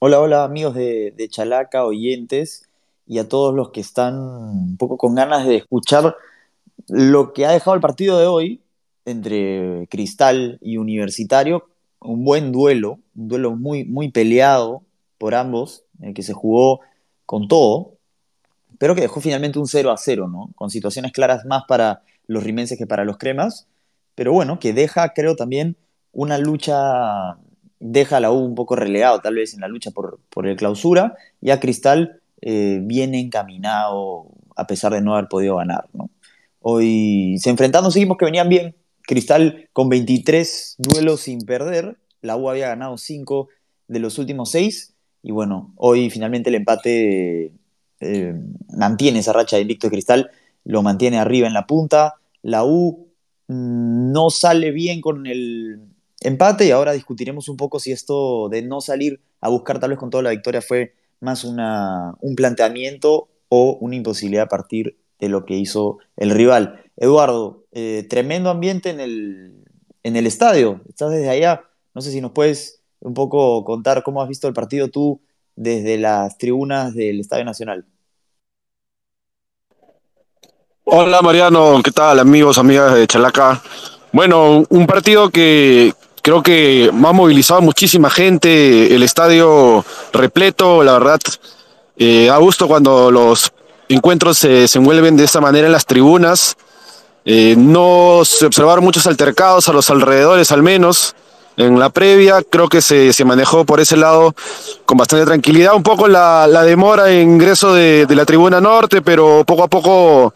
Hola, hola amigos de, Chalaca, oyentes, y a todos los que están un poco con ganas de escuchar lo que ha dejado el partido de hoy entre Cristal y Universitario. Un buen duelo, un duelo muy, muy peleado por ambos, el que se jugó con todo, pero que dejó finalmente un 0 a 0, ¿no? Con situaciones claras más para los rimenses que para los cremas, pero bueno, que deja, creo, también una lucha deja a la U un poco relegado tal vez en la lucha por, por el clausura, ya Cristal eh, viene encaminado a pesar de no haber podido ganar. Hoy se enfrentaron dos equipos que venían bien, Cristal con 23 duelos sin perder, la U había ganado 5 de los últimos 6 y bueno, hoy finalmente el empate eh, mantiene esa racha de invicto de Cristal, lo mantiene arriba en la punta, la U mm, no sale bien con el, empate y ahora discutiremos un poco si esto de no salir a buscar tal vez con toda la victoria fue más una, un planteamiento o una imposibilidad a partir de lo que hizo el rival. Eduardo, eh, tremendo ambiente en el, en el estadio, estás desde allá, no sé si nos puedes un poco contar cómo has visto el partido tú desde las tribunas del Estadio Nacional. Hola Mariano, ¿qué tal amigos, amigas de Chalaca? Bueno, un partido que, Creo que ha movilizado muchísima gente, el estadio repleto, la verdad, eh, a gusto cuando los encuentros se, se envuelven de esta manera en las tribunas. Eh, no se observaron muchos altercados a los alrededores al menos. En la previa creo que se, se manejó por ese lado con bastante tranquilidad. Un poco la, la demora en ingreso de, de la tribuna norte, pero poco a poco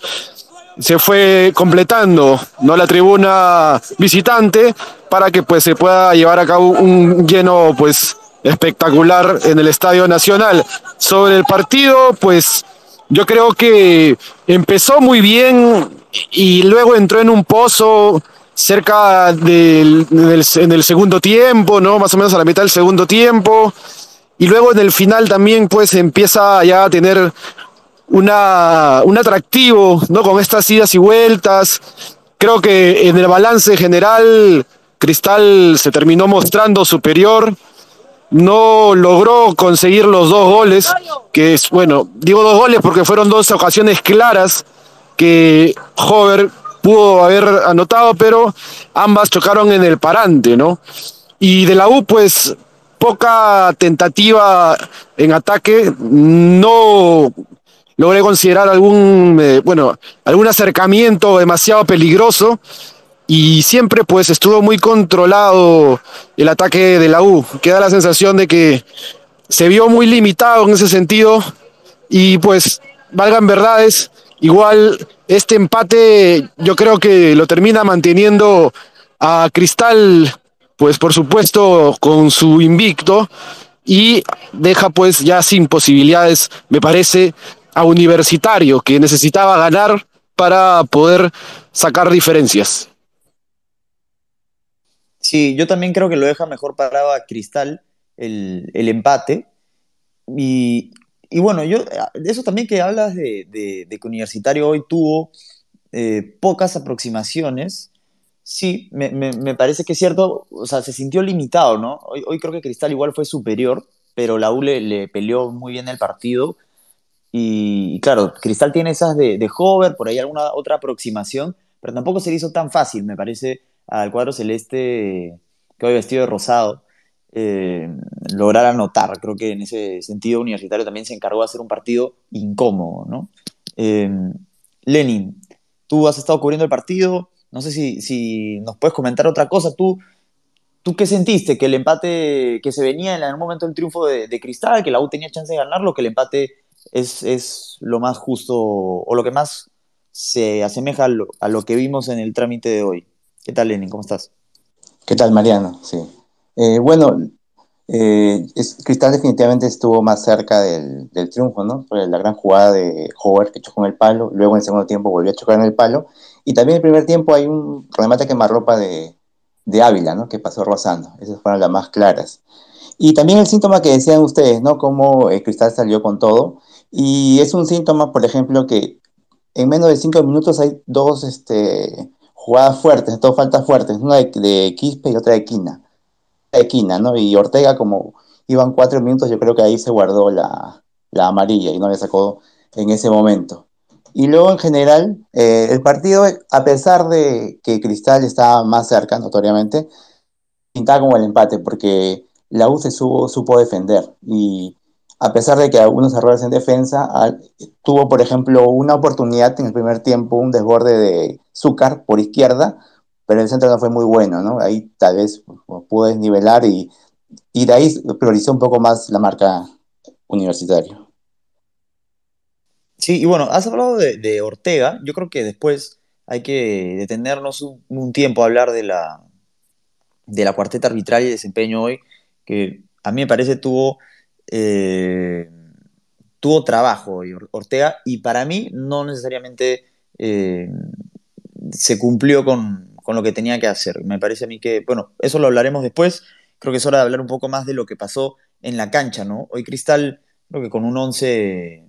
se fue completando no la tribuna visitante para que pues se pueda llevar a cabo un lleno pues espectacular en el Estadio Nacional. Sobre el partido, pues yo creo que empezó muy bien y luego entró en un pozo cerca del, en el segundo tiempo, ¿no? Más o menos a la mitad del segundo tiempo. Y luego en el final también pues empieza ya a tener una, un atractivo, ¿no? Con estas idas y vueltas. Creo que en el balance general, Cristal se terminó mostrando superior. No logró conseguir los dos goles, que es, bueno, digo dos goles porque fueron dos ocasiones claras que Hover pudo haber anotado, pero ambas chocaron en el parante, ¿no? Y de la U, pues poca tentativa en ataque, no logré considerar algún, eh, bueno, algún acercamiento demasiado peligroso y siempre pues estuvo muy controlado el ataque de la U. Queda la sensación de que se vio muy limitado en ese sentido y pues valgan verdades, igual este empate yo creo que lo termina manteniendo a Cristal pues por supuesto con su invicto y deja pues ya sin posibilidades, me parece, a Universitario, que necesitaba ganar para poder sacar diferencias. Sí, yo también creo que lo deja mejor parado a Cristal el, el empate. Y, y, bueno, yo, de eso también que hablas de, de, que Universitario hoy tuvo eh, pocas aproximaciones. Sí, me, me, parece que es cierto, o sea, se sintió limitado, ¿no? Hoy, hoy creo que Cristal igual fue superior, pero la U le peleó muy bien el partido y, claro, Cristal tiene esas de, de hover, por ahí alguna otra aproximación, pero tampoco se le hizo tan fácil, me parece, al cuadro celeste que hoy vestido de rosado, eh, lograr anotar. Creo que en ese sentido Universitario también se encargó de hacer un partido incómodo, ¿no? Eh, Lenin, tú has estado cubriendo el partido, no sé si, si nos puedes comentar otra cosa, tú... ¿Tú qué sentiste? ¿Que el empate que se venía en un momento del triunfo de, de Cristal, que la U tenía chance de ganarlo, que el empate es, es lo más justo o lo que más se asemeja a lo, que vimos en el trámite de hoy. ¿Qué tal, Lenin? ¿Cómo estás? ¿Qué tal, Mariano? Sí. Eh, bueno, eh, Cristal definitivamente estuvo más cerca del, del, triunfo, ¿no? Por la gran jugada de Howard que chocó en el palo, luego en el segundo tiempo volvió a chocar en el palo, y también en el primer tiempo hay un remate quemarropa de, de Ávila, ¿no? Que pasó rozando. Esas fueron las más claras. Y también el síntoma que decían ustedes, ¿no? Cómo eh, Cristal salió con todo. Y es un síntoma, por ejemplo, que en menos de cinco minutos hay dos este, jugadas fuertes, dos faltas fuertes, una de, de Quispe y otra de Quina. De Quina, ¿no? Y Ortega, como iban cuatro minutos, yo creo que ahí se guardó la, la amarilla y no le sacó en ese momento. Y luego en general, eh, el partido, a pesar de que Cristal estaba más cerca, notoriamente, pintaba como el empate, porque la U se supo defender. Y a pesar de que algunos errores en defensa, tuvo, por ejemplo, una oportunidad en el primer tiempo, un desborde de Zúcar por izquierda, pero el centro no fue muy bueno, ¿no? Ahí tal vez pudo desnivelar y, y de ahí priorizó un poco más la marca universitaria. Sí, y bueno, has hablado de, Ortega. Yo creo que después hay que detenernos un, tiempo a hablar de la, de la cuarteta arbitral y desempeño hoy, que a mí me parece tuvo eh, tuvo trabajo Ortega y para mí no necesariamente eh, se cumplió con, lo que tenía que hacer. Me parece a mí que, bueno, eso lo hablaremos después. Creo que es hora de hablar un poco más de lo que pasó en la cancha, ¿no? Hoy Cristal, creo que con un 11,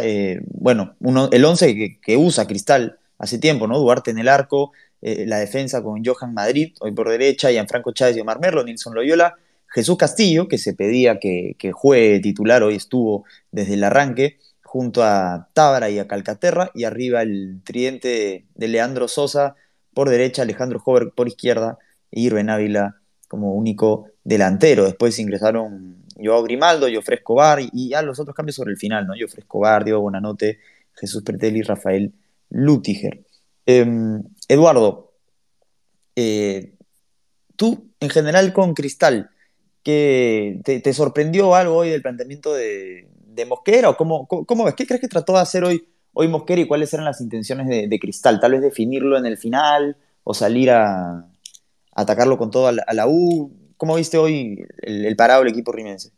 eh, bueno, el 11 que, usa Cristal hace tiempo, ¿no? Duarte en el arco, la defensa con Johan Madrid, hoy por derecha, Franco Chávez y Omar Merlo, Nilson Loyola, Jesús Castillo, que se pedía que, juegue titular, hoy estuvo desde el arranque, junto a Tábara y a Calcaterra, y arriba el tridente de Leandro Sosa por derecha, Alejandro Jover por izquierda, e Irben Ávila como único delantero. Después ingresaron Joao Grimaldo, Jofre Escobar y ya los otros cambios sobre el final, ¿no? Jofre Escobar, Diego Bonanote, Jesús Pertelli y Rafael Lutiger. Em, Eduardo, eh, tú en general con Cristal, que te, sorprendió algo hoy del planteamiento de, Mosquera? ¿O cómo, cómo, ves? ¿Qué crees que trató de hacer hoy, hoy Mosquera y cuáles eran las intenciones de, Cristal? ¿Tal vez definirlo en el final o salir a, atacarlo con todo a la, U? ¿Cómo viste hoy el, parado del equipo rimense?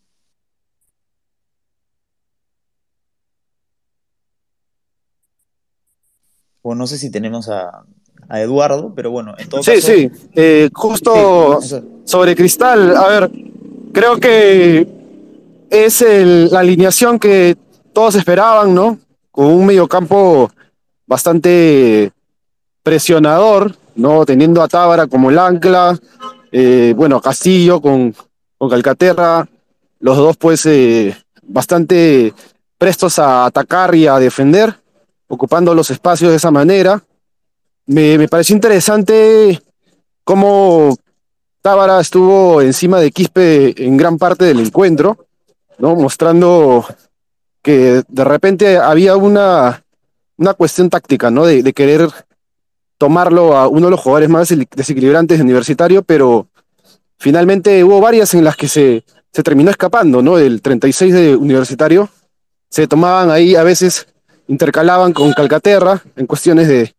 Bueno, no sé si tenemos a, Eduardo, pero bueno, en todo sí, caso. Sí, sí, eh, justo sobre Cristal, a ver, creo que es la alineación que todos esperaban, ¿no? Con un mediocampo bastante presionador, ¿no? Teniendo a Tábara como el ancla, eh, bueno, Castillo con, con Calcaterra, los dos pues eh, bastante prestos a atacar y a defender, ocupando los espacios de esa manera. Me, me pareció interesante cómo Tábara estuvo encima de Quispe en gran parte del encuentro, ¿no? mostrando que de repente había una, una cuestión táctica, ¿no? De, querer tomarlo a uno de los jugadores más desequilibrantes de universitario, pero finalmente hubo varias en las que se, se terminó escapando, ¿no? El 36 de universitario se tomaban ahí, a veces intercalaban con Calcaterra en cuestiones de,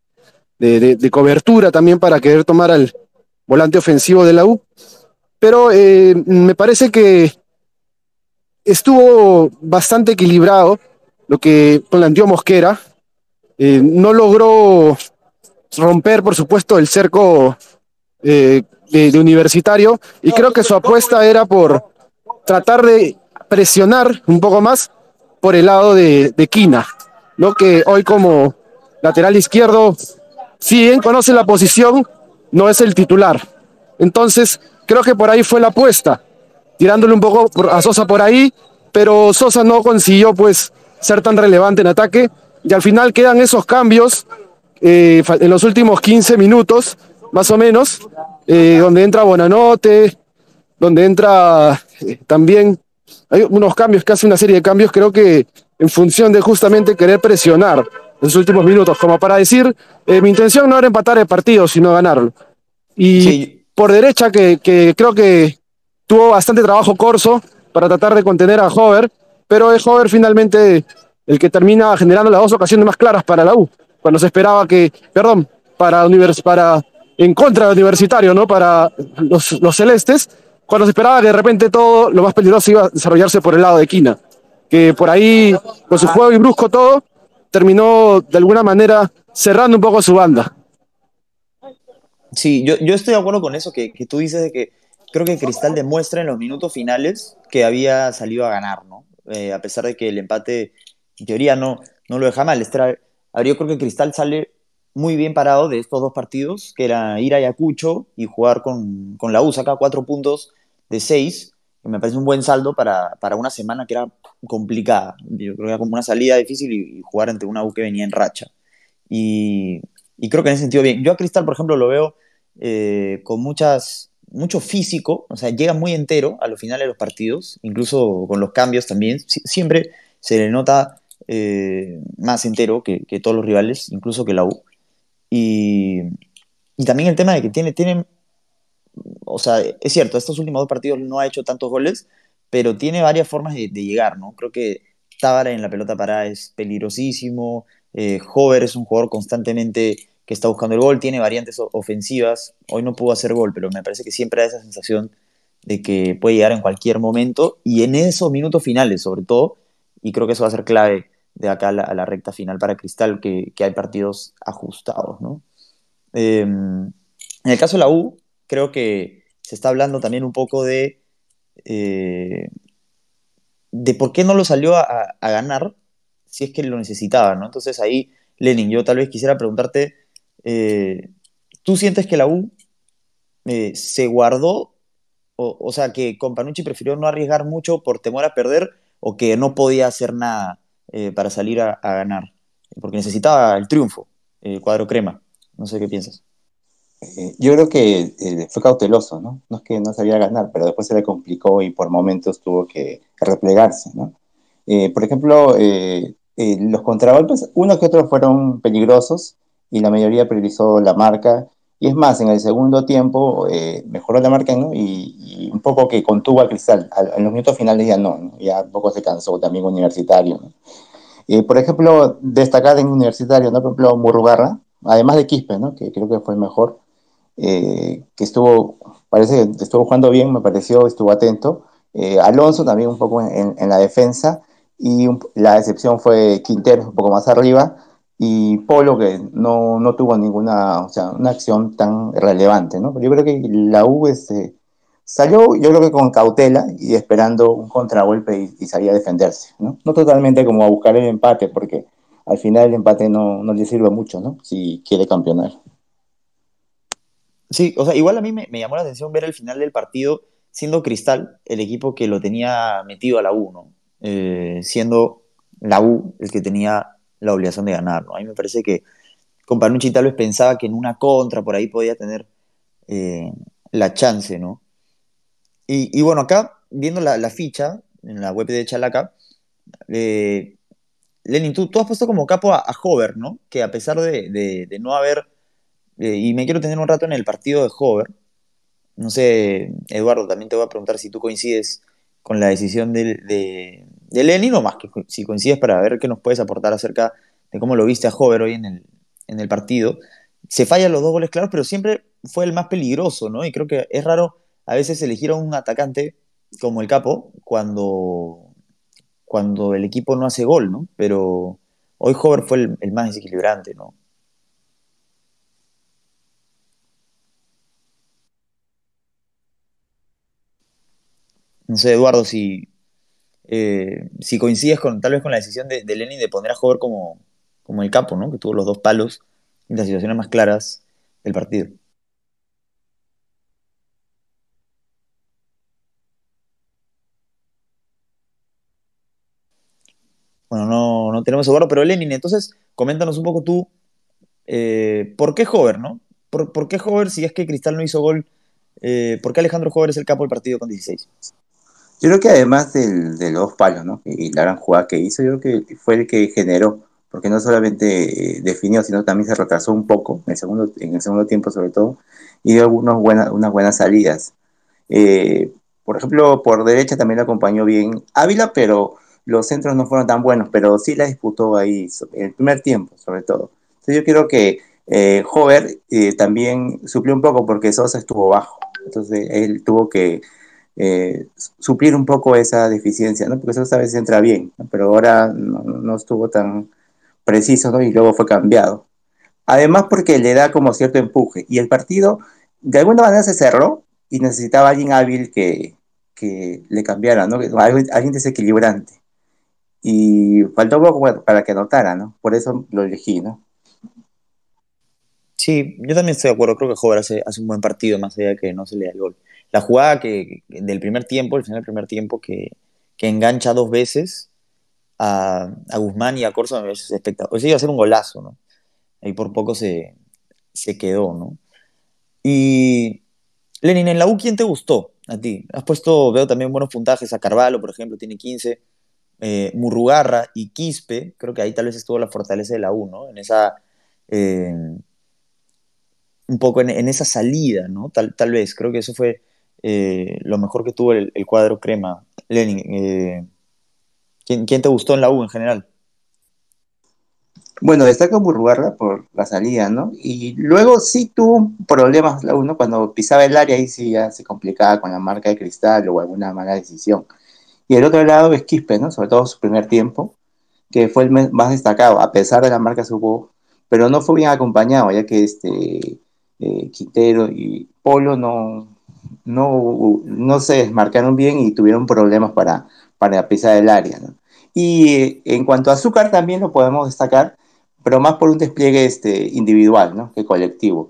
de cobertura también para querer tomar al, volante ofensivo de la U. Pero eh, me parece que estuvo bastante equilibrado lo que planteó Mosquera. Eh, no logró romper, por supuesto, el cerco eh, de, universitario y creo que su apuesta era por tratar de presionar un poco más por el lado de, de Quina, ¿no? que hoy como lateral izquierdo, si bien conoce la posición, no es el titular. Entonces, creo que por ahí fue la apuesta, tirándole un poco a Sosa por ahí, pero Sosa no consiguió pues ser tan relevante en ataque y al final quedan esos cambios eh, en los últimos 15 minutos, más o menos, eh, donde entra Bonanote, donde entra eh, también, hay unos cambios, casi una serie de cambios, creo que en función de justamente querer presionar en los últimos minutos, como para decir, mi intención no era empatar el partido, sino ganarlo. Y por derecha, que, creo que tuvo bastante trabajo Corso para tratar de contener a Hover, pero es Hover finalmente el que termina generando las dos ocasiones más claras para la U, cuando se esperaba que, perdón, para, univers, para en contra del universitario, ¿no? Para los, los celestes, cuando se esperaba que de repente todo lo más peligroso iba a desarrollarse por el lado de Quina, que por ahí, con su juego y brusco todo, terminó de alguna manera cerrando un poco su banda. Sí, yo, yo estoy de acuerdo con eso que, que, tú dices de que creo que Cristal demuestra en los minutos finales que había salido a ganar, ¿no? Eh, a pesar de que el empate, en teoría, no, no lo deja mal. Este yo creo que Cristal sale muy bien parado de estos dos partidos, que era ir a Ayacucho y jugar con, con la U, saca cuatro puntos de seis. Me parece un buen saldo para, para, una semana que era complicada. Yo creo que era como una salida difícil y, y jugar ante una U que venía en racha. Y, y, creo que en ese sentido bien. Yo a Cristal, por ejemplo, lo veo eh, con muchas, mucho físico, o sea, llega muy entero a los finales de los partidos, incluso con los cambios también. siempre se le nota eh, más entero que, que, todos los rivales, incluso que la U. Y, y también el tema de que tiene, tiene o sea, es cierto, estos últimos dos partidos no ha hecho tantos goles, pero tiene varias formas de, llegar, ¿no? Creo que Tábara en la pelota parada es peligrosísimo, eh, Hover es un jugador constantemente que está buscando el gol, tiene variantes ofensivas, hoy no pudo hacer gol, pero me parece que siempre da esa sensación de que puede llegar en cualquier momento y en esos minutos finales sobre todo, y creo que eso va a ser clave de acá a la, recta final para Cristal, que, que, hay partidos ajustados, ¿no? Eh, en el caso de la U, creo que se está hablando también un poco de, eh, de por qué no lo salió a, ganar si es que lo necesitaba, ¿no? Entonces ahí, Lenin, yo tal vez quisiera preguntarte, eh, ¿tú sientes que la U eh, se guardó, o, o, sea, que Companucci prefirió no arriesgar mucho por temor a perder o que no podía hacer nada para salir a, ganar? Porque necesitaba el triunfo, el cuadro crema. No sé qué piensas. Eh, yo creo que eh, fue cauteloso, ¿no? No es que no sabía ganar, pero después se le complicó y por momentos tuvo que replegarse, ¿no? Eh, por ejemplo, eh, los contragolpes, unos que otros fueron peligrosos y la mayoría priorizó la marca. Y es más, en el segundo tiempo mejoró la marca ¿no? y, un poco que contuvo al cristal. en los minutos finales ya no, ¿no? ya poco se cansó también universitario. ¿no? por ejemplo, destacar en universitario, ¿no? por ejemplo, Murrugarra, además de Quispe, ¿no? que creo que fue el mejor, eh, que estuvo, parece que estuvo jugando bien, me pareció, estuvo atento. Eh, Alonso también un poco en, la defensa y la excepción fue Quintero un poco más arriba y Polo que no, no tuvo ninguna, o sea, una acción tan relevante, ¿no? Yo creo que la U este, salió, yo creo que con cautela y esperando un contragolpe y, y salía a defenderse, ¿no? No totalmente como a buscar el empate, porque al final el empate no, no le sirve mucho, ¿no? Si quiere campeonar. Sí, o sea, igual a mí me, llamó la atención ver el final del partido siendo Cristal el equipo que lo tenía metido a la U, ¿no? Eh, siendo la U el que tenía la obligación de ganar, ¿no? A mí me parece que con Panucci tal vez pensaba que en una contra por ahí podía tener eh, la chance, ¿no? Y, bueno, acá, viendo la, ficha en la web de Chalaca, eh, Lenin, tú, tú, has puesto como capo a, a Hover, ¿no? Que a pesar de no haber eh, y me quiero tener un rato en el partido de Hover. No sé, Eduardo, también te voy a preguntar si tú coincides con la decisión de, de, de Lenin o más que si coincides para ver qué nos puedes aportar acerca de cómo lo viste a Hover hoy en el, en el partido. Se fallan los dos goles claros, pero siempre fue el más peligroso, ¿no? Y creo que es raro a veces elegir a un atacante como el capo cuando, cuando el equipo no hace gol, ¿no? Pero hoy Hover fue el, el más desequilibrante, ¿no? No sé, Eduardo, si, eh, si coincides con tal vez con la decisión de, Lenin de poner a Hover como, como el capo, ¿no? Que tuvo los dos palos en las situaciones más claras del partido. Bueno, no, no tenemos Eduardo, pero Lenin, entonces coméntanos un poco tú, eh, ¿por qué Hover, no? ¿Por, ¿Por, qué Hover si es que Cristal no hizo gol? Eh, ¿Por qué Alejandro Hover es el capo del partido con 16? Yo creo que además del, de los palos, ¿no? Y la gran jugada que hizo, yo creo que fue el que generó, porque no solamente definió, sino también se retrasó un poco, en el segundo, en el segundo tiempo sobre todo, y dio buenas, unas buenas salidas. Eh, por ejemplo, por derecha también lo acompañó bien Ávila, pero los centros no fueron tan buenos, pero sí la disputó ahí, en el primer tiempo, sobre todo. Entonces yo creo que eh, Hover eh, también suplió un poco porque Sosa estuvo bajo, entonces él tuvo que eh, suplir un poco esa deficiencia, ¿no? Porque eso a veces entra bien, pero ahora no, estuvo tan preciso, ¿no? Y luego fue cambiado. Además porque le da como cierto empuje. Y el partido, de alguna manera se cerró y necesitaba alguien hábil que, que le cambiara, ¿no? Alguien, alguien desequilibrante. Y faltó poco para que notara, ¿no? Por eso lo elegí, ¿no? Sí, yo también estoy de acuerdo. Creo que Jover hace, hace un buen partido, más allá de que no se le da el gol. La jugada que, del primer tiempo, el final del primer tiempo, que, que engancha dos veces a, a, Guzmán y a Corso, es espectacular. O sea, iba a ser un golazo, ¿no? Ahí por poco se, se quedó, ¿no? Y Lenin, en la U, ¿quién te gustó a ti? Has puesto, veo también buenos puntajes a Carvalho, por ejemplo, tiene 15. Eh, Murrugarra y Quispe, creo que ahí tal vez estuvo la fortaleza de la U, ¿no? En esa. Eh, un poco en, en, esa salida, ¿no? Tal, tal vez, creo que eso fue eh, lo mejor que tuvo el, cuadro crema. Lenin, eh, ¿quién, ¿quién, te gustó en la U en general? Bueno, destaca Burrugarra por la salida, ¿no? Y luego sí tuvo problemas la U, ¿no? Cuando pisaba el área ahí sí se complicaba con la marca de cristal o alguna mala decisión. Y el otro lado es Quispe, ¿no? Sobre todo su primer tiempo, que fue el más destacado, a pesar de la marca supo, pero no fue bien acompañado, ya que este eh, Quintero y Polo no, no, no se desmarcaron bien y tuvieron problemas para, para pisar el área. Y eh, en cuanto a azúcar también lo podemos destacar, pero más por un despliegue este, individual ¿no? que colectivo,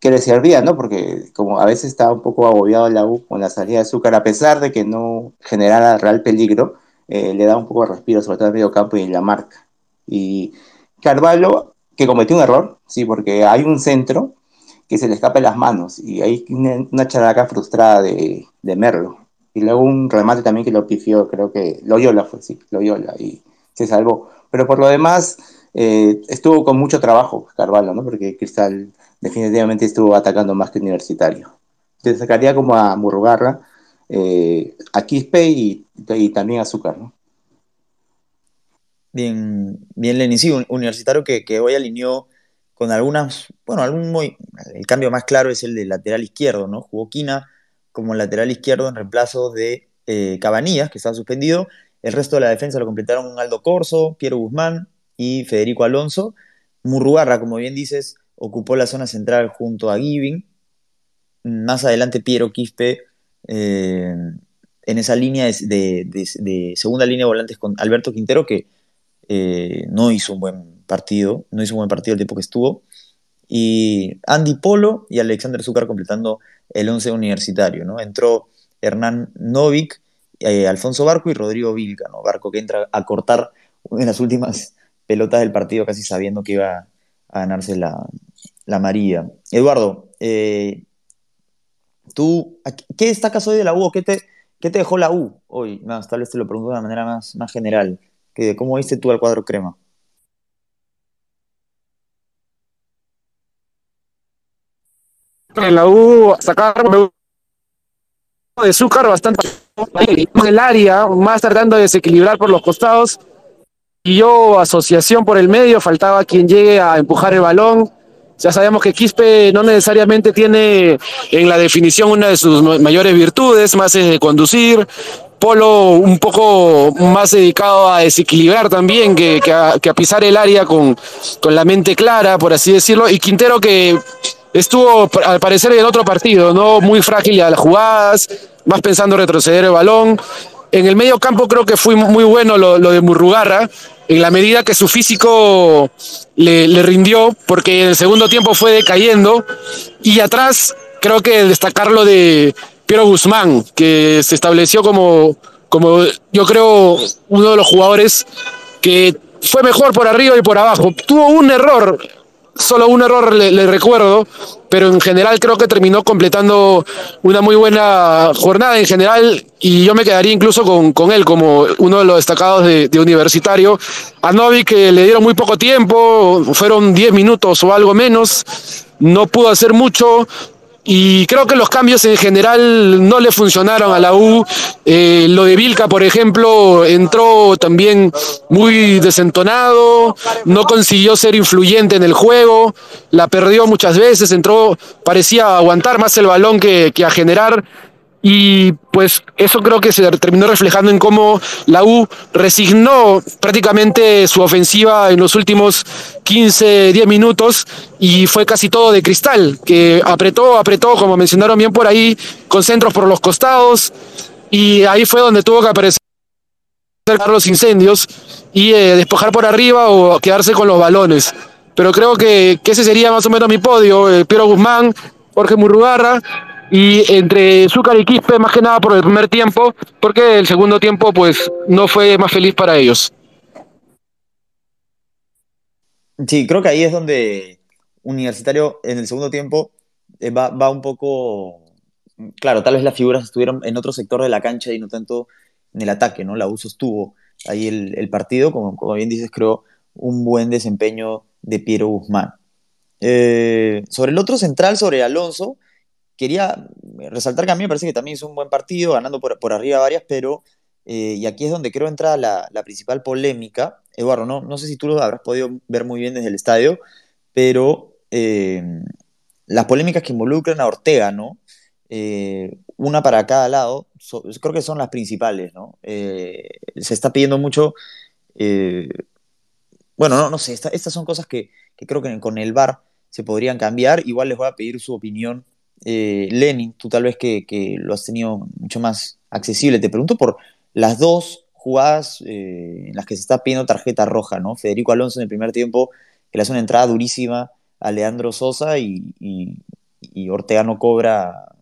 que le servía, ¿no? porque como a veces estaba un poco agobiado la U con la salida de azúcar, a pesar de que no generara real peligro, eh, le da un poco de respiro, sobre todo en el medio campo y en la marca. Y Carvalho, que cometió un error, sí, porque hay un centro que se le escapa de las manos y hay una, una characa frustrada de, de, Merlo. Y luego un remate también que lo pifió, creo que Loyola fue, sí, Loyola, y se salvó. Pero por lo demás, eh, estuvo con mucho trabajo Carvalho, ¿no? Porque Cristal definitivamente estuvo atacando más que Universitario. Te sacaría como a Murrugarra, eh, a Quispe y, y, también a Azúcar, ¿no? Bien, bien Lenin, sí, un universitario que, que hoy alineó con algunas, bueno, algún muy, el cambio más claro es el de lateral izquierdo, ¿no? Jugó Quina como lateral izquierdo en reemplazo de eh, que estaba suspendido. El resto de la defensa lo completaron Aldo Corso, Piero Guzmán y Federico Alonso. Murrugarra, como bien dices, ocupó la zona central junto a Giving. Más adelante Piero Quispe eh, en esa línea de, segunda línea de volantes con Alberto Quintero, que eh, no hizo un buen partido, no hizo un buen partido el tiempo que estuvo. Y Andy Polo y Alexander Zúcar completando el 11 universitario, ¿no? Entró Hernán Novik, eh, Alfonso Barco y Rodrigo Vilca, ¿no? Barco que entra a cortar en las últimas pelotas del partido casi sabiendo que iba a ganarse la, la María. Eduardo, eh, tú, ¿qué destacas hoy de la U? ¿Qué te, qué te dejó la U hoy? Más, tal vez te lo pregunto de una manera más, más general. ¿Cómo viste tú al cuadro crema? En la U sacar de azúcar bastante en el área, más tratando de desequilibrar por los costados. Y yo, asociación por el medio, faltaba quien llegue a empujar el balón. Ya sabemos que Quispe no necesariamente tiene en la definición una de sus mayores virtudes, más es de conducir. Polo un poco más dedicado a desequilibrar también que, que a pisar el área con, con la mente clara, por así decirlo. Y Quintero que estuvo al parecer en otro partido, ¿no? Muy frágil a las jugadas, más pensando retroceder el balón. En el medio campo creo que fue muy bueno lo, de Murrugarra, en la medida que su físico le, le, rindió, porque en el segundo tiempo fue decayendo. Y atrás creo que destacar lo de Piero Guzmán, que se estableció como, como yo creo uno de los jugadores que fue mejor por arriba y por abajo. Tuvo un error solo un error le, recuerdo, pero en general creo que terminó completando una muy buena jornada en general y yo me quedaría incluso con, con él como uno de los destacados de, de Universitario. A Novi que le dieron muy poco tiempo, fueron 10 minutos o algo menos, no pudo hacer mucho, y creo que los cambios en general no le funcionaron a la U. Eh, lo de Vilca, por ejemplo, entró también muy desentonado, no consiguió ser influyente en el juego, la perdió muchas veces, entró, parecía aguantar más el balón que, que a generar. Y pues eso creo que se terminó reflejando en cómo la U resignó prácticamente su ofensiva en los últimos 15, 10 minutos y fue casi todo de cristal, que apretó, apretó, como mencionaron bien por ahí, con centros por los costados y ahí fue donde tuvo que aparecer los incendios y eh, despojar por arriba o quedarse con los balones. Pero creo que, que ese sería más o menos mi podio, eh, Piero Guzmán, Jorge Murrugarra, y entre Zúcar y Quispe más que nada por el primer tiempo, porque el segundo tiempo pues no fue más feliz para ellos. Sí, creo que ahí es donde Universitario en el segundo tiempo eh, va, va un poco, claro, tal vez las figuras estuvieron en otro sector de la cancha y no tanto en el ataque, ¿no? La uso estuvo ahí el, partido, como, como, bien dices, creo un buen desempeño de Piero Guzmán. Eh, sobre el otro central, sobre Alonso, quería resaltar que a mí me parece que también hizo un buen partido, ganando por, por arriba varias, pero, eh, y aquí es donde creo entra la, principal polémica. Eduardo, no, no sé si tú lo habrás podido ver muy bien desde el estadio, pero eh, las polémicas que involucran a Ortega, ¿no? Eh, una para cada lado, creo que son las principales, ¿no? Se está pidiendo mucho, bueno, no, no sé, esta, estas son cosas que, que, creo que con el VAR se podrían cambiar, igual les voy a pedir su opinión. Eh, Lenin, tú tal vez que, que, lo has tenido mucho más accesible, te pregunto por las dos jugadas en las que se está pidiendo tarjeta roja, ¿no? Federico Alonso en el primer tiempo, que le hace una entrada durísima a Leandro Sosa y, y, y Ortega no cobra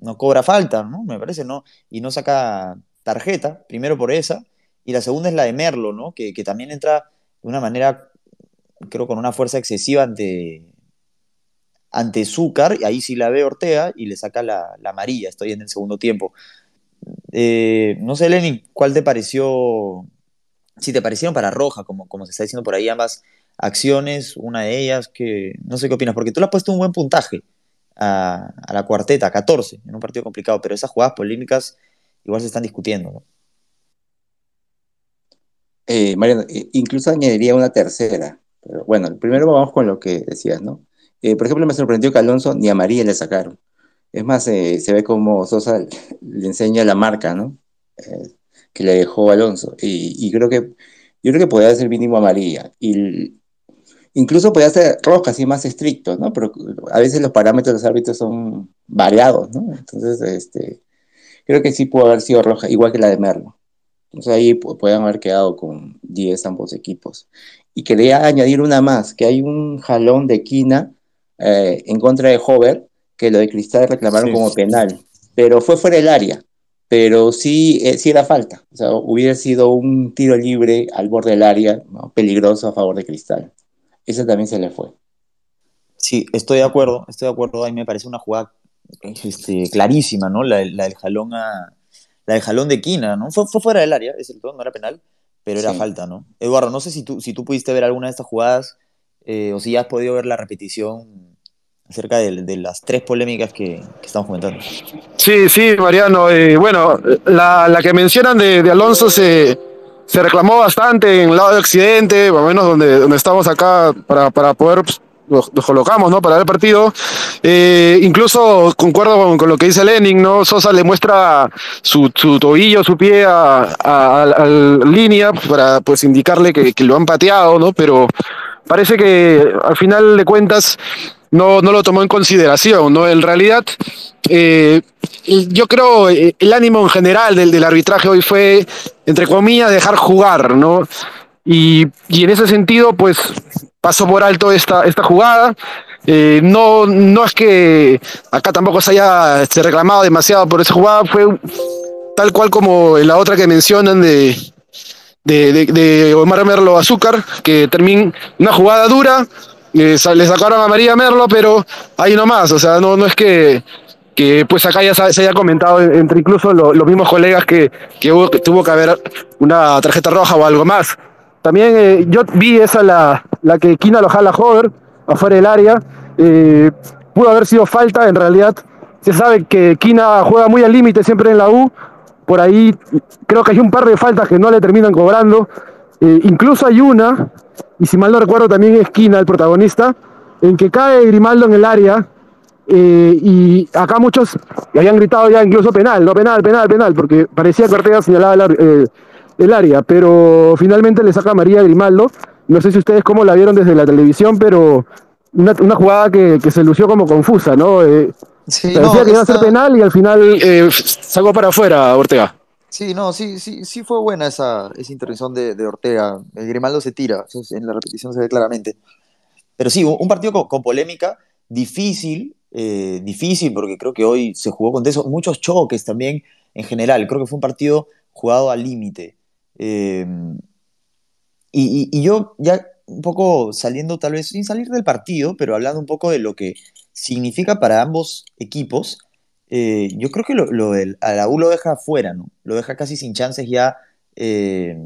no cobra falta, ¿no? Me parece, ¿no? Y no saca tarjeta, primero por esa, y la segunda es la de Merlo, ¿no? Que, que también entra de una manera, creo, con una fuerza excesiva ante, ante Zúcar, y ahí sí la ve Ortega y le saca la, la amarilla, estoy en el segundo tiempo. Eh, no sé, Lenny, ¿cuál te pareció? Si te parecieron para roja, como, como se está diciendo por ahí, ambas acciones, una de ellas, que no sé qué opinas, porque tú le has puesto un buen puntaje a, la cuarteta, 14, en un partido complicado, pero esas jugadas polémicas igual se están discutiendo. ¿no? Eh, Mariano, incluso añadiría una tercera. Pero bueno, primero vamos con lo que decías, ¿no? Eh, por ejemplo, me sorprendió que Alonso ni a María le sacaron. Es más, eh, se ve como Sosa le enseña la marca, ¿no? Eh, que le dejó Alonso. Y, creo que yo creo que podría ser mínimo amarilla. Y incluso podría ser roja, así más estricto, ¿no? Pero a veces los parámetros de los árbitros son variados, ¿no? Entonces, este, creo que sí pudo haber sido roja, igual que la de Merlo. Entonces ahí pueden haber quedado con 10 ambos equipos. Y quería añadir una más, que hay un jalón de quina eh, en contra de Hover, que lo de Cristal reclamaron sí. como penal, pero fue fuera del área, pero sí, eh, sí era falta. O sea, hubiera sido un tiro libre al borde del área, ¿no? peligroso a favor de Cristal. Ese también se le fue. Sí, estoy de acuerdo, estoy de acuerdo. Ahí me parece una jugada este, clarísima, ¿no? La, la, del jalón a, la del jalón de Quina, ¿no? Fue, fue fuera del área, es el todo, no era penal, pero era sí. falta, ¿no? Eduardo, no sé si tú, si tú pudiste ver alguna de estas jugadas eh, o si ya has podido ver la repetición acerca de, de las tres polémicas que, que, estamos comentando. Sí, sí, Mariano. Eh, bueno, la, la, que mencionan de, de Alonso se, se, reclamó bastante en el lado de Occidente, más o menos donde, donde estamos acá para, para poder pues, los, colocamos, ¿no? Para el partido. Eh, incluso concuerdo con, con, lo que dice Lenin, ¿no? Sosa le muestra su, su tobillo, su pie a, a, a, a línea para pues indicarle que, que, lo han pateado, ¿no? Pero parece que al final de cuentas no, no lo tomó en consideración, ¿no? En realidad, eh, yo creo eh, el ánimo en general del, del arbitraje hoy fue, entre comillas, dejar jugar, ¿no? Y, y en ese sentido, pues pasó por alto esta, esta jugada. Eh, no, no es que acá tampoco se haya se reclamado demasiado por esa jugada, fue tal cual como la otra que mencionan de, de, de, de Omar Merlo Azúcar, que terminó una jugada dura, eh, le sacaron a María Merlo, pero ahí nomás, o sea, no, no es que, que pues acá ya se haya comentado entre incluso lo, los mismos colegas que, que, hubo, que tuvo que haber una tarjeta roja o algo más. También eh, yo vi esa, la, la que Kina lo jala Hover, afuera del área. Eh, pudo haber sido falta, en realidad se sabe que Kina juega muy al límite siempre en la U. Por ahí creo que hay un par de faltas que no le terminan cobrando. Eh, incluso hay una, y si mal no recuerdo también es Kina el protagonista, en que cae Grimaldo en el área. Eh, y acá muchos habían gritado ya incluso penal, no penal, penal, penal, porque parecía que Ortega señalaba el, el área, pero finalmente le saca a María Grimaldo. No sé si ustedes cómo la vieron desde la televisión, pero una, jugada que, se lució como confusa, ¿no? Eh, sí, parecía no, que iba a ser penal y al final eh, sacó para afuera Ortega. Sí, no, sí, sí, sí fue buena esa, esa intervención de, de Ortega. El Grimaldo se tira, en la repetición se ve claramente. Pero sí, un partido con, con polémica, difícil, eh, difícil porque creo que hoy se jugó con eso, muchos choques también en general. Creo que fue un partido jugado al límite. Eh, y, y, yo ya un poco saliendo tal vez, sin salir del partido, pero hablando un poco de lo que significa para ambos equipos, eh, yo creo que lo, del, a la U lo deja fuera, ¿no? Lo deja casi sin chances ya eh,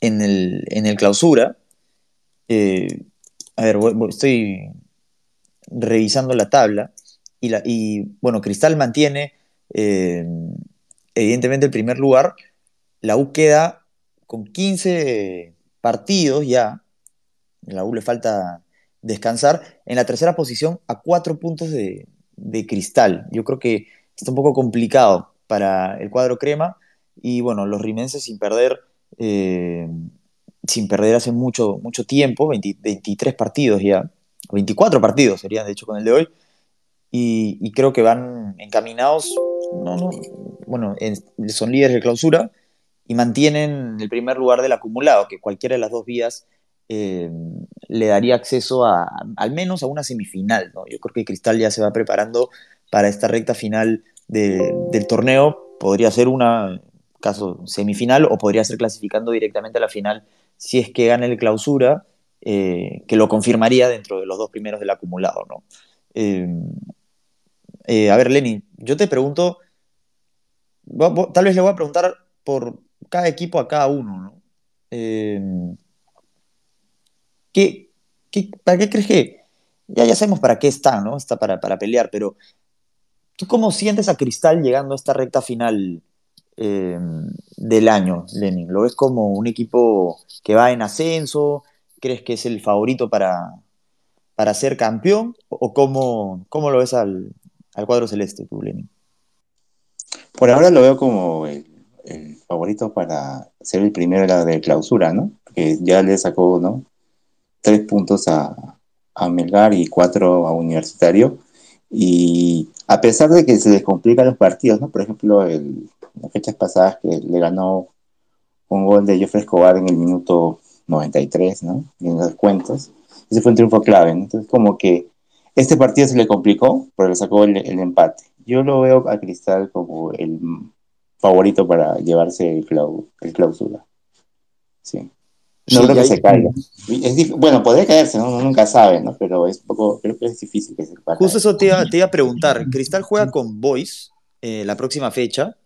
en, el, en el clausura. Eh, a ver, estoy revisando la tabla y, la, y bueno, Cristal mantiene evidentemente el primer lugar. La U queda con 15 partidos ya. A la U le falta descansar. En la tercera posición a cuatro puntos de, de Cristal. Yo creo que está un poco complicado para el cuadro crema. Y bueno, los rimenses sin perder, eh, sin perder hace mucho, mucho tiempo, 23 partidos ya, 24 partidos serían de hecho con el de hoy, y, creo que van encaminados, no, no, bueno, son líderes de clausura y mantienen el primer lugar del acumulado, que cualquiera de las dos vías eh, le daría acceso a, al menos a una semifinal. ¿no? Yo creo que Cristal ya se va preparando para esta recta final de, del torneo. Podría ser una caso semifinal o podría ser clasificando directamente a la final si es que gana el clausura, eh, que lo confirmaría dentro de los dos primeros del acumulado. ¿no? Eh, a ver, Lenny, yo te pregunto, tal vez le voy a preguntar por cada equipo a cada uno. ¿no? ¿Qué, para qué crees que.? Ya, ya sabemos para qué está, ¿no? Está para, para pelear, pero ¿tú cómo sientes a Cristal llegando a esta recta final eh, del año, Lenin? ¿Lo ves como un equipo que va en ascenso? ¿Crees que es el favorito para, para ser campeón? ¿O cómo, cómo lo ves al, al, cuadro celeste, tú, Lenin? Por ahora lo veo como el, favorito para ser el primero de clausura, ¿no? Que ya le sacó, ¿no? Tres puntos a, Melgar y cuatro a Universitario. Y a pesar de que se les complican los partidos, ¿no? Por ejemplo, el, las fechas pasadas que le ganó un gol de Jeffrey Escobar en el minuto 93, ¿no? En los cuentos. Ese fue un triunfo clave. Entonces, como que este partido se le complicó, pero le sacó el, el, empate. Yo lo veo a Cristal como el favorito para llevarse el, clau, el clausura. Sí. No creo que se caiga. Es bueno, podría caerse, ¿no? uno nunca sabe, ¿no? Pero es un poco, creo que es difícil que se Justo eso te iba, te iba, a preguntar. Cristal juega con Boys eh, la próxima fecha.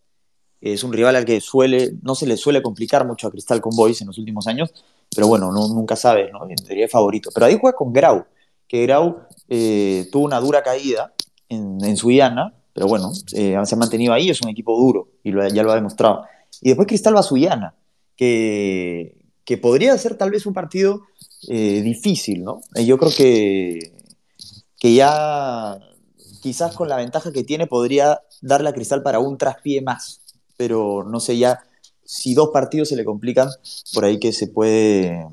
Es un rival al que suele, no se le suele complicar mucho a Cristal con Boys en los últimos años, pero bueno, no, nunca sabe, ¿no? Sería favorito. Pero ahí juega con Grau, que Grau eh, tuvo una dura caída en, en Suyana, pero bueno, eh, se ha mantenido ahí, es un equipo duro y lo, ya lo ha demostrado. Y después Cristal va a Suyana, que, que podría ser tal vez un partido eh, difícil, ¿no? Yo creo que, que ya quizás con la ventaja que tiene podría darle a Cristal para un traspié más, pero no sé ya si dos partidos se le complican, por ahí que se puede,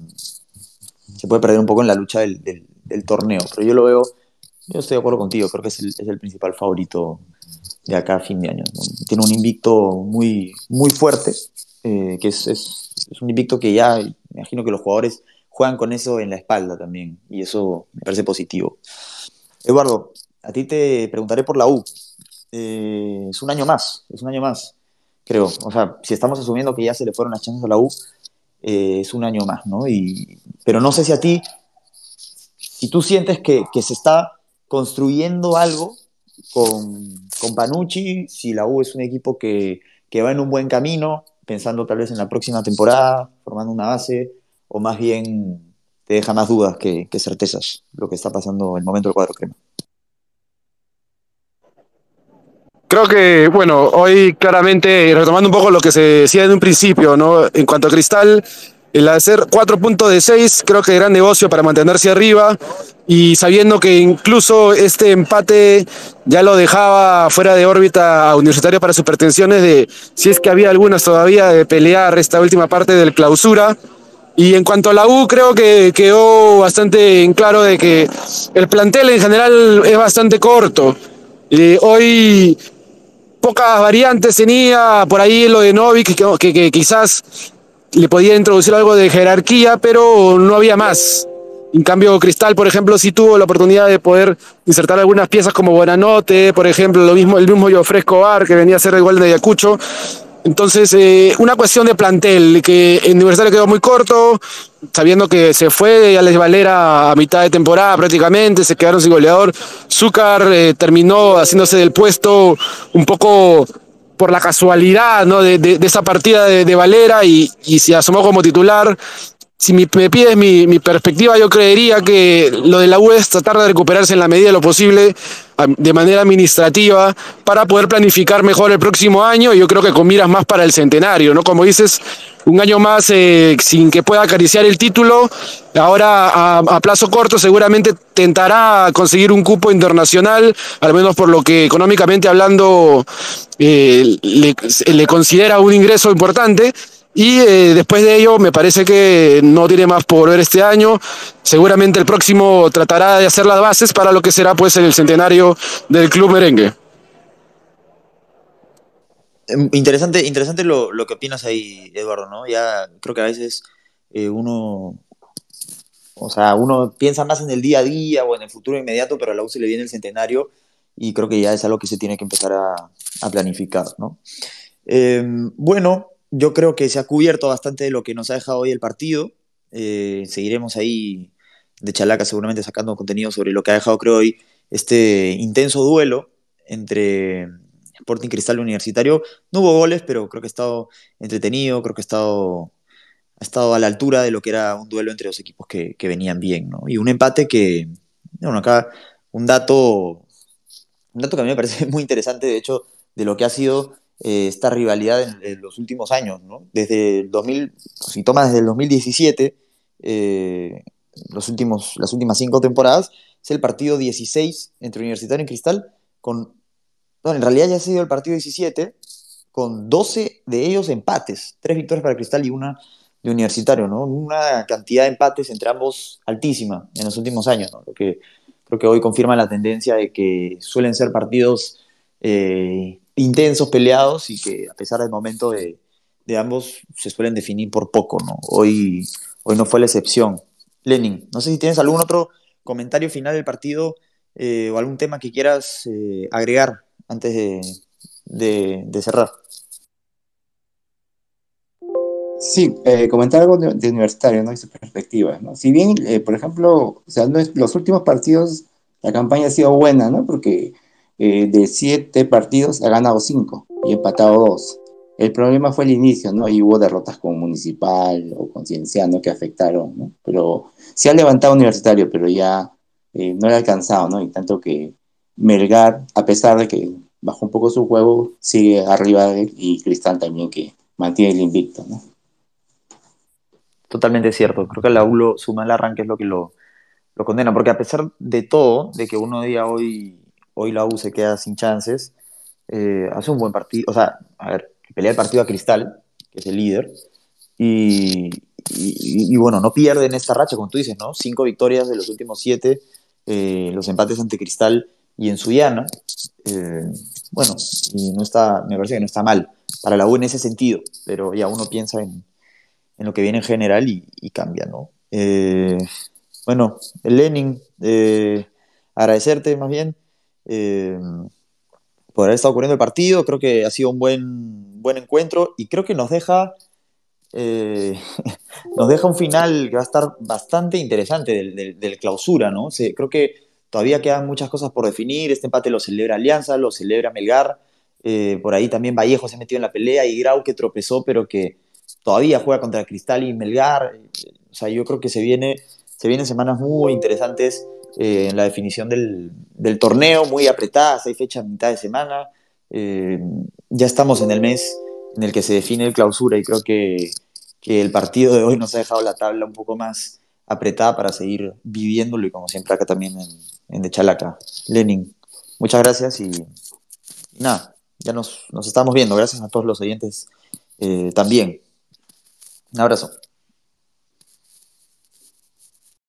se puede perder un poco en la lucha del, torneo, pero yo lo veo, yo estoy de acuerdo contigo, creo que es el, principal favorito de acá a fin de año. Tiene un invicto muy, muy fuerte, eh, que es es un invicto que ya, me imagino que los jugadores juegan con eso en la espalda también, y eso me parece positivo. Eduardo, a ti te preguntaré por la U. Eh, es un año más, es un año más, creo. O sea, si estamos asumiendo que ya se le fueron las chances a la U, eh, es un año más, ¿no? Y, pero no sé si a ti, si tú sientes que, que se está construyendo algo con, con, Panucci, si la U es un equipo que, que va en un buen camino, pensando tal vez en la próxima temporada, formando una base, o más bien te deja más dudas que, certezas lo que está pasando en el momento del cuadro crema? Creo que, bueno, hoy claramente, retomando un poco lo que se decía en un principio, ¿no? En cuanto a Cristal, el hacer 4 puntos de 6 creo que gran negocio para mantenerse arriba y sabiendo que incluso este empate ya lo dejaba fuera de órbita a Universitario para sus pretensiones de si es que había algunas todavía de pelear esta última parte del clausura. Y en cuanto a la U, creo que quedó bastante en claro de que el plantel en general es bastante corto. y hoy pocas variantes tenía, por ahí lo de Novik, que, que quizás le podía introducir algo de jerarquía, pero no había más. En cambio, Cristal, por ejemplo, sí tuvo la oportunidad de poder insertar algunas piezas como Buenanote, por ejemplo, lo mismo, el mismo Jofresco Bar, que venía a ser igual de Ayacucho. Entonces, eh, una cuestión de plantel, que en Universitario quedó muy corto, sabiendo que se fue Les Valera a mitad de temporada prácticamente, se quedaron sin goleador. Zúcar eh, terminó haciéndose del puesto un poco por la casualidad ¿no? de, de, de esa partida de, de Valera y, y, se asomó como titular si me, me pides mi, mi, perspectiva, yo creería que lo de la U es tratar de recuperarse en la medida de lo posible de manera administrativa para poder planificar mejor el próximo año y yo creo que con miras más para el centenario, ¿no? Como dices, un año más eh, sin que pueda acariciar el título, ahora a, plazo corto seguramente tentará conseguir un cupo internacional, al menos por lo que económicamente hablando eh, le considera un ingreso importante y eh, después de ello, me parece que no tiene más por ver este año. Seguramente el próximo tratará de hacer las bases para lo que será pues el centenario del Club Merengue. Interesante, interesante lo, lo que opinas ahí, Eduardo, ¿no? Ya creo que a veces eh, uno, o sea, uno piensa más en el día a día o en el futuro inmediato, pero a la U se le viene el centenario y creo que ya es algo que se tiene que empezar a, planificar, ¿no? Eh, bueno, yo creo que se ha cubierto bastante de lo que nos ha dejado hoy el partido. Eh, seguiremos ahí de Chalaca seguramente sacando contenido sobre lo que ha dejado, creo, hoy este intenso duelo entre Sporting Cristal Universitario. No hubo goles, pero creo que ha estado entretenido, creo que ha estado, ha estado a la altura de lo que era un duelo entre dos equipos que, que venían bien, ¿no? Y un empate que, bueno, acá un dato, un dato que a mí me parece muy interesante, de hecho, de lo que ha sido eh, esta rivalidad en, los últimos años, ¿no? Desde el 2000, si tomas desde el 2017, eh, los últimos, las últimas cinco temporadas, es el partido 16 entre Universitario y Cristal, con, bueno, en realidad ya ha sido el partido 17, con 12 de ellos empates, tres victorias para Cristal y una de Universitario, ¿no? Una cantidad de empates entre ambos altísima en los últimos años, ¿no? Lo que creo que hoy confirma la tendencia de que suelen ser partidos eh, intensos, peleados y que a pesar del momento de, ambos se suelen definir por poco, ¿no? Hoy, hoy no fue la excepción. Lenin, no sé si tienes algún otro comentario final del partido eh, o algún tema que quieras eh, agregar antes de, de, cerrar. Sí, eh, comentar algo de, universitario, ¿no? Y su perspectiva, ¿no? Si bien, por ejemplo, o sea, los últimos partidos, la campaña ha sido buena, ¿no? Porque eh, de siete partidos ha ganado cinco y empatado dos. El problema fue el inicio, ¿no? Y hubo derrotas con Municipal o con Cienciano que afectaron, ¿no? Pero se ha levantado Universitario, pero ya eh, no le ha alcanzado, ¿no? Y tanto que Melgar, a pesar de que bajó un poco su juego, sigue arriba y Cristal también que mantiene el invicto, ¿no? Totalmente cierto. Creo que la ULO, su mal arranque es lo que lo, lo condena, porque a pesar de todo, de que uno diga hoy hoy la U se queda sin chances, eh, hace un buen partido, o sea, a ver, pelea el partido a Cristal, que es el líder, y, bueno, no pierden esta racha, como tú dices, ¿no? Cinco victorias de los últimos siete, eh, los empates ante Cristal y en Suyana, eh, bueno, y no está, me parece que no está mal para la U en ese sentido, pero ya uno piensa en, en lo que viene en general y, y cambia, ¿no? Eh, bueno, el Lenin, agradecerte más bien eh, por haber estado ocurriendo el partido. Creo que ha sido un buen, buen encuentro y creo que nos deja, eh, nos deja un final que va a estar bastante interesante del, del, clausura, ¿no? Creo que todavía quedan muchas cosas por definir. Este empate lo celebra Alianza, lo celebra Melgar. Eh, por ahí también Vallejo se metió en la pelea y Grau que tropezó, pero que todavía juega contra Cristal y Melgar. O sea, yo creo que se, viene, se vienen semanas muy interesantes eh, en la definición del, torneo, muy apretada, seis fechas, mitad de semana. Eh, ya estamos en el mes en el que se define el clausura y creo que, que, el partido de hoy nos ha dejado la tabla un poco más apretada para seguir viviéndolo y como siempre acá también en, en De Chalaca. Lenin, muchas gracias y, y nada, ya nos, nos, estamos viendo. Gracias a todos los oyentes eh, también. Un abrazo.